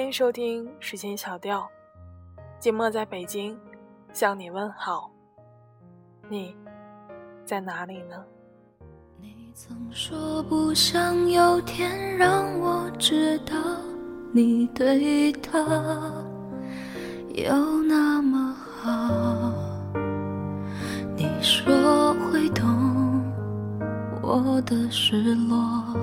欢迎收听《时间小调》，寂寞在北京向你问好。你在哪里呢？你曾说不想有天让我知道你对他有那么好。你说会懂我的失落，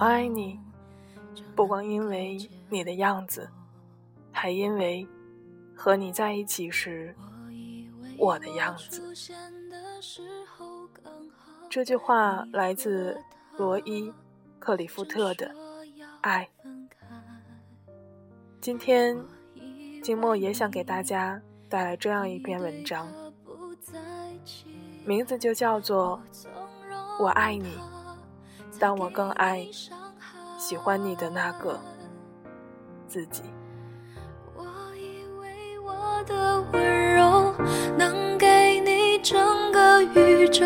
我爱你，不光因为你的样子，还因为和你在一起时我的样子。这句话来自罗伊·克里夫特的《爱》。今天，静默也想给大家带来这样一篇文章，名字就叫做《我爱你》，但我更爱喜欢你的那个自己。我以为我的温柔能给你整个宇宙，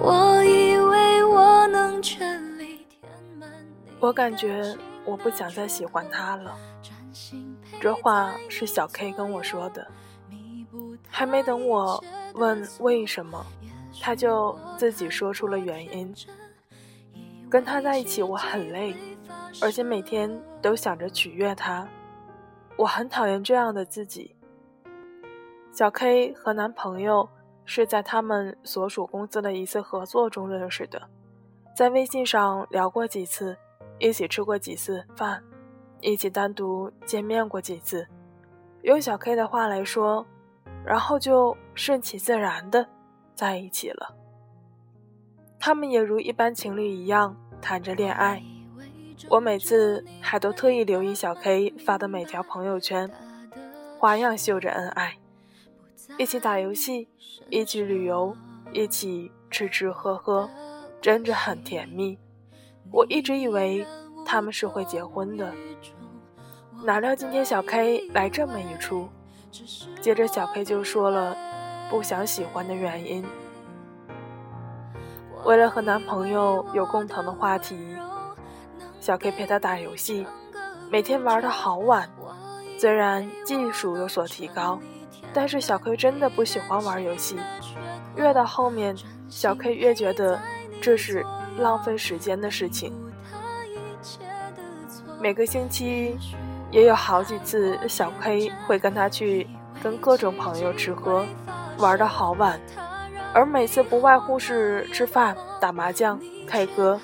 我以为我能全力填满你。我感觉我不想再喜欢他了。这话是小 K 跟我说的，还没等我问为什么，他就自己说出了原因。跟他在一起我很累，而且每天都想着取悦他，我很讨厌这样的自己。小 K 和男朋友是在他们所属公司的一次合作中认识的，在微信上聊过几次，一起吃过几次饭。一起单独见面过几次，用小 K 的话来说，然后就顺其自然的在一起了。他们也如一般情侣一样谈着恋爱。我每次还都特意留意小 K 发的每条朋友圈，花样秀着恩爱，一起打游戏，一起旅游，一起吃吃喝喝，真的很甜蜜。我一直以为。他们是会结婚的，哪料今天小 K 来这么一出，接着小 K 就说了不想喜欢的原因。为了和男朋友有共同的话题，小 K 陪他打游戏，每天玩的好晚。虽然技术有所提高，但是小 K 真的不喜欢玩游戏。越到后面，小 K 越觉得这是浪费时间的事情。每个星期也有好几次，小 K 会跟他去跟各种朋友吃喝，玩的好晚，而每次不外乎是吃饭、打麻将、K 歌。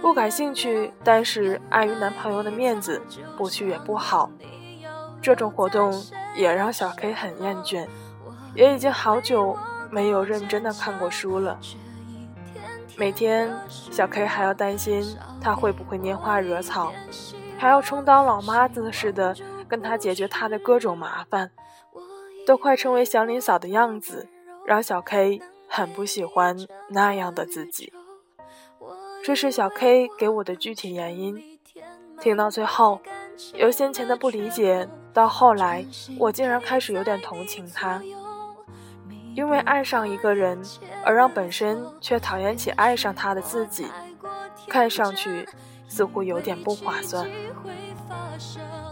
不感兴趣，但是碍于男朋友的面子，不去也不好。这种活动也让小 K 很厌倦，也已经好久没有认真的看过书了。每天，小 K 还要担心他会不会拈花惹草，还要充当老妈子似的跟他解决他的各种麻烦，都快成为祥林嫂的样子，让小 K 很不喜欢那样的自己。这是小 K 给我的具体原因。听到最后，由先前的不理解到后来，我竟然开始有点同情他。因为爱上一个人，而让本身却讨厌起爱上他的自己，看上去似乎有点不划算。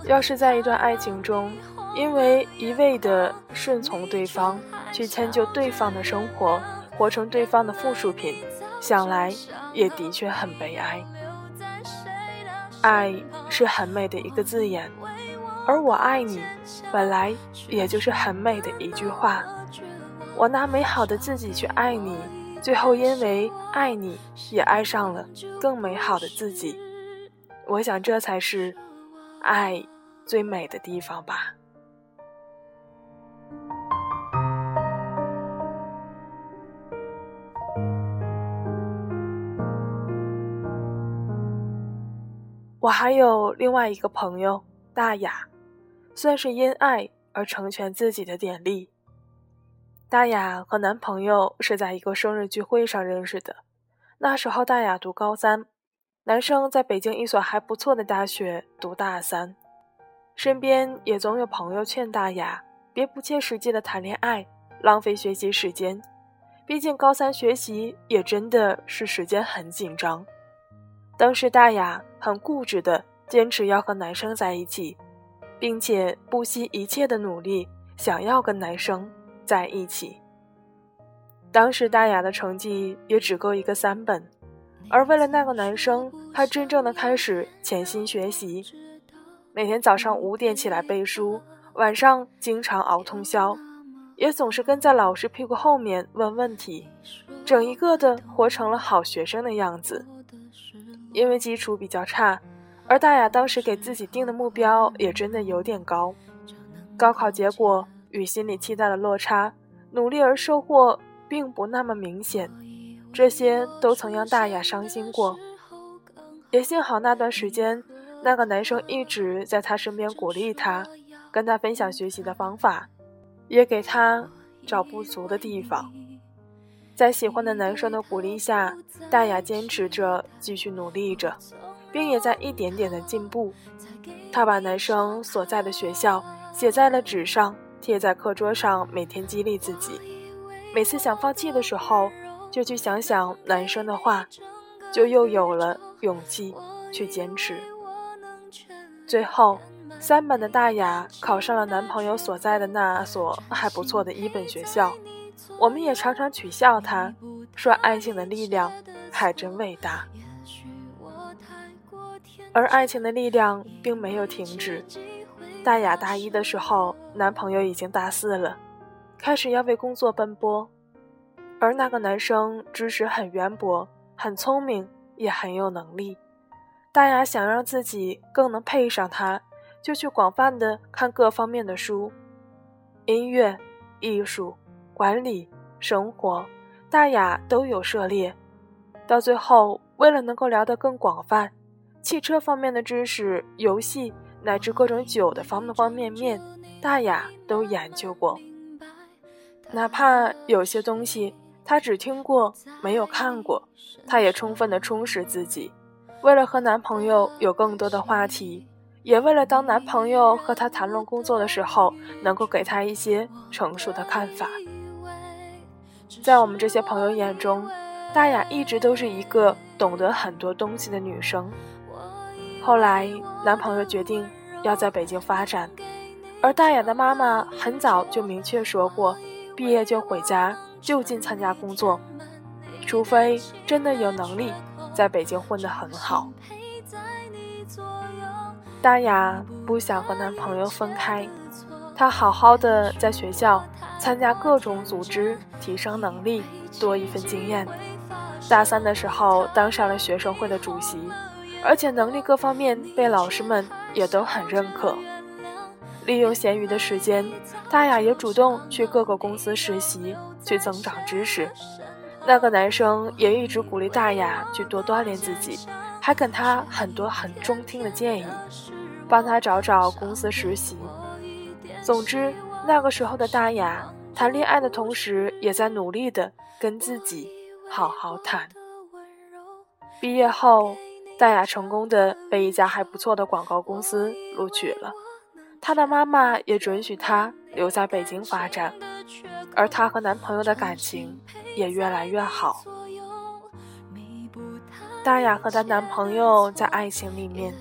要是在一段爱情中，因为一味的顺从对方，去迁就对方的生活，活成对方的附属品，想来也的确很悲哀。爱是很美的一个字眼，而我爱你，本来也就是很美的一句话。我拿美好的自己去爱你，最后因为爱你，也爱上了更美好的自己。我想这才是爱最美的地方吧。我还有另外一个朋友大雅，算是因爱而成全自己的典例。大雅和男朋友是在一个生日聚会上认识的。那时候大雅读高三，男生在北京一所还不错的大学读大三。身边也总有朋友劝大雅别不切实际的谈恋爱，浪费学习时间。毕竟高三学习也真的是时间很紧张。当时大雅很固执的坚持要和男生在一起，并且不惜一切的努力想要跟男生在一起。当时大雅的成绩也只够一个三本，而为了那个男生，她真正的开始潜心学习，每天早上五点起来背书，晚上经常熬通宵，也总是跟在老师屁股后面问问题，整一个的活成了好学生的样子。因为基础比较差，而大雅当时给自己定的目标也真的有点高，高考结果与心理期待的落差，努力而收获并不那么明显，这些都曾让大雅伤心过。也幸好那段时间，那个男生一直在她身边鼓励她，跟她分享学习的方法，也给她找不足的地方。在喜欢的男生的鼓励下，大雅坚持着继续努力着，并也在一点点的进步。她把男生所在的学校写在了纸上，贴在课桌上，每天激励自己。每次想放弃的时候，就去想想男生的话，就又有了勇气去坚持。最后，三本的大雅考上了男朋友所在的那所还不错的一本学校。我们也常常取笑他，说爱情的力量还真伟大。而爱情的力量并没有停止。大雅大一的时候，男朋友已经大四了，开始要为工作奔波。而那个男生知识很渊博，很聪明，也很有能力。大雅想让自己更能配上他，就去广泛的看各方面的书，音乐、艺术。管理生活，大雅都有涉猎。到最后，为了能够聊得更广泛，汽车方面的知识、游戏乃至各种酒的方方面面，大雅都研究过。哪怕有些东西她只听过没有看过，她也充分的充实自己。为了和男朋友有更多的话题，也为了当男朋友和她谈论工作的时候，能够给他一些成熟的看法。在我们这些朋友眼中，大雅一直都是一个懂得很多东西的女生。后来，男朋友决定要在北京发展，而大雅的妈妈很早就明确说过，毕业就回家，就近参加工作，除非真的有能力在北京混得很好。大雅不想和男朋友分开，她好好的在学校。参加各种组织，提升能力，多一份经验。大三的时候当上了学生会的主席，而且能力各方面被老师们也都很认可。利用闲余的时间，大雅也主动去各个公司实习，去增长知识。那个男生也一直鼓励大雅去多锻炼自己，还给他很多很中听的建议，帮他找找公司实习。总之。那个时候的大雅谈恋爱的同时，也在努力的跟自己好好谈。毕业后，大雅成功的被一家还不错的广告公司录取了，她的妈妈也准许她留在北京发展，而她和男朋友的感情也越来越好。大雅和她男朋友在爱情里面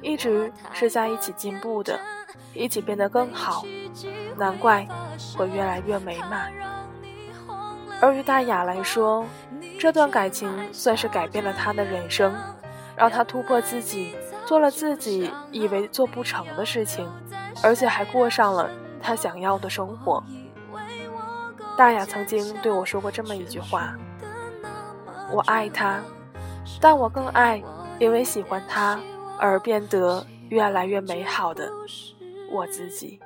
一直是在一起进步的。一起变得更好，难怪会越来越美满。而于大雅来说，这段感情算是改变了她的人生，让她突破自己，做了自己以为做不成的事情，而且还过上了他想要的生活。大雅曾经对我说过这么一句话：“我爱他，但我更爱因为喜欢他而变得越来越美好的。”我自己，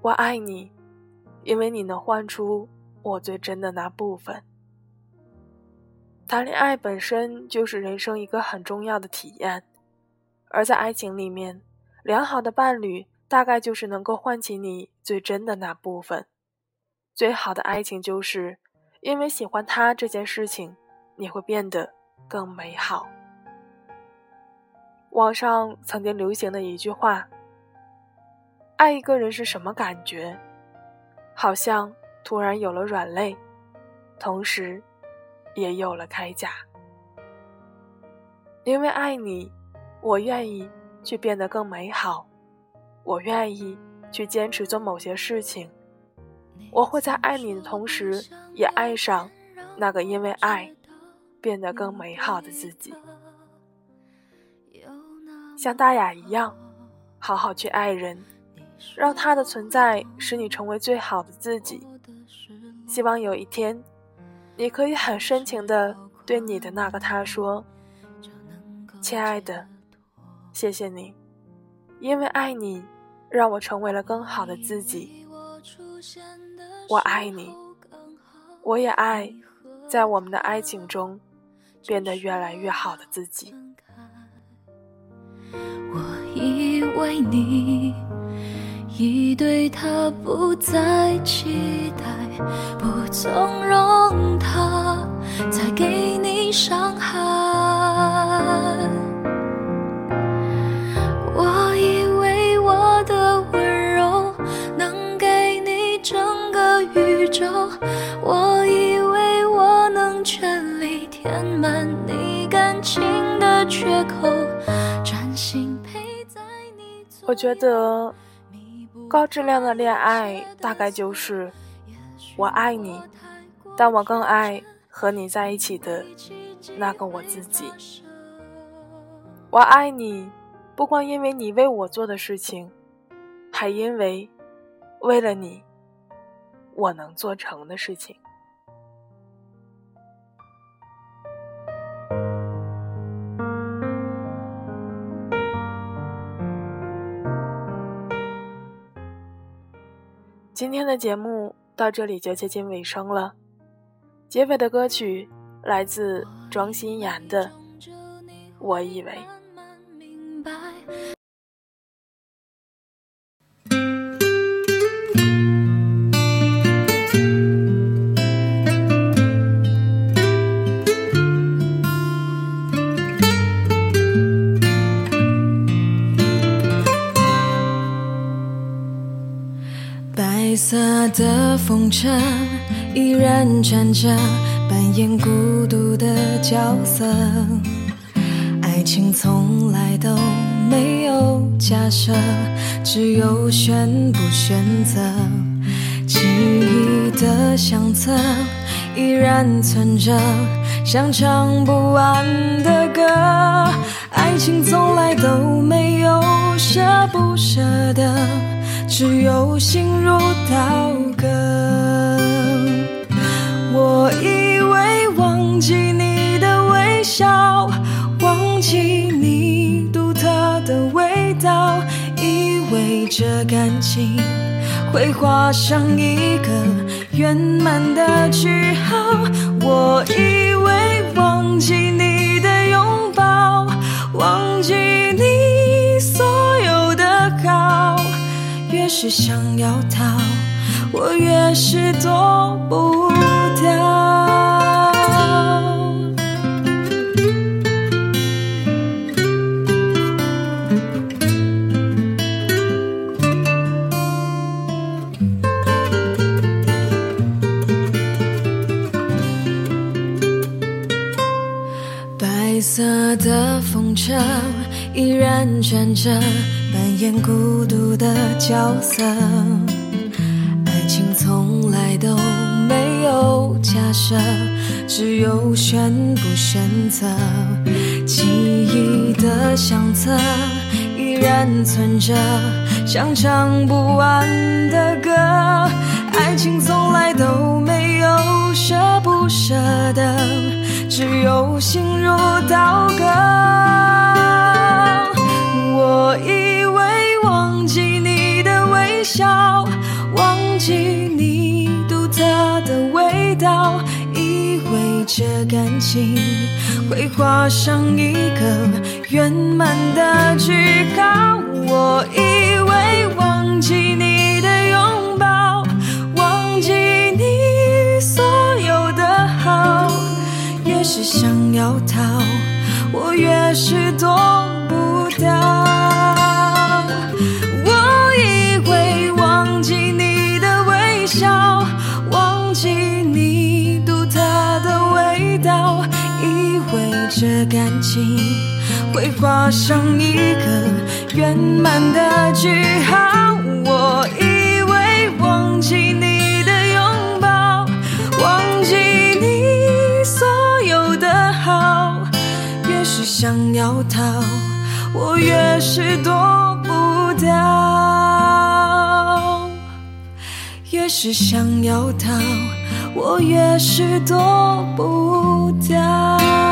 我爱你，因为你能唤出我最真的那部分。谈恋爱本身就是人生一个很重要的体验，而在爱情里面，良好的伴侣大概就是能够唤起你最真的那部分。最好的爱情就是，因为喜欢他这件事情，你会变得更美好。网上曾经流行的一句话：“爱一个人是什么感觉？好像突然有了软肋，同时也有了铠甲。因为爱你，我愿意去变得更美好，我愿意去坚持做某些事情。我会在爱你的同时，也爱上那个因为爱变得更美好的自己。像大雅一样，好好去爱人，让他的存在使你成为最好的自己。希望有一天，你可以很深情的对你的那个他说：“亲爱的，谢谢你，因为爱你，让我成为了更好的自己。我爱你，我也爱，在我们的爱情中，变得越来越好的自己。”我以为你已对他不再期待，不纵容他再给你伤害。我以为我的温柔能给你整个宇宙，我以为我能全力填满你感情的缺口。我觉得，高质量的恋爱大概就是我爱你，但我更爱和你在一起的那个我自己。我爱你，不光因为你为我做的事情，还因为为了你，我能做成的事情。今天的节目到这里就接近尾声了，结尾的歌曲来自庄心妍的《我以为》。的风车依然转着，扮演孤独的角色。爱情从来都没有假设，只有选不选择。记忆的相册依然存着，像唱不完的歌。爱情从来都没有舍不舍得。只有心如刀割。我以为忘记你的微笑，忘记你独特的味道，以为这感情会画上一个圆满的句号。我以为忘记你的拥抱，忘记你所。是想要逃，我越是躲不掉。白色的风车依然转着。演孤独的角色，爱情从来都没有假设，只有选不选择。记忆的相册依然存着，像唱不完的歌。爱情从来都没有舍不舍得，只有心如刀割。笑，忘记你独特的味道，以为这感情会画上一个圆满的句号。我以为忘记你的拥抱，忘记你所有的好，越是想要逃，我越是躲不掉。笑忘记你独特的味道以为这感情会画上一个圆满的句号。我以为忘记你的拥抱忘记你所有的好越是想要逃我越是躲不掉。越是想要逃，我越是躲不掉。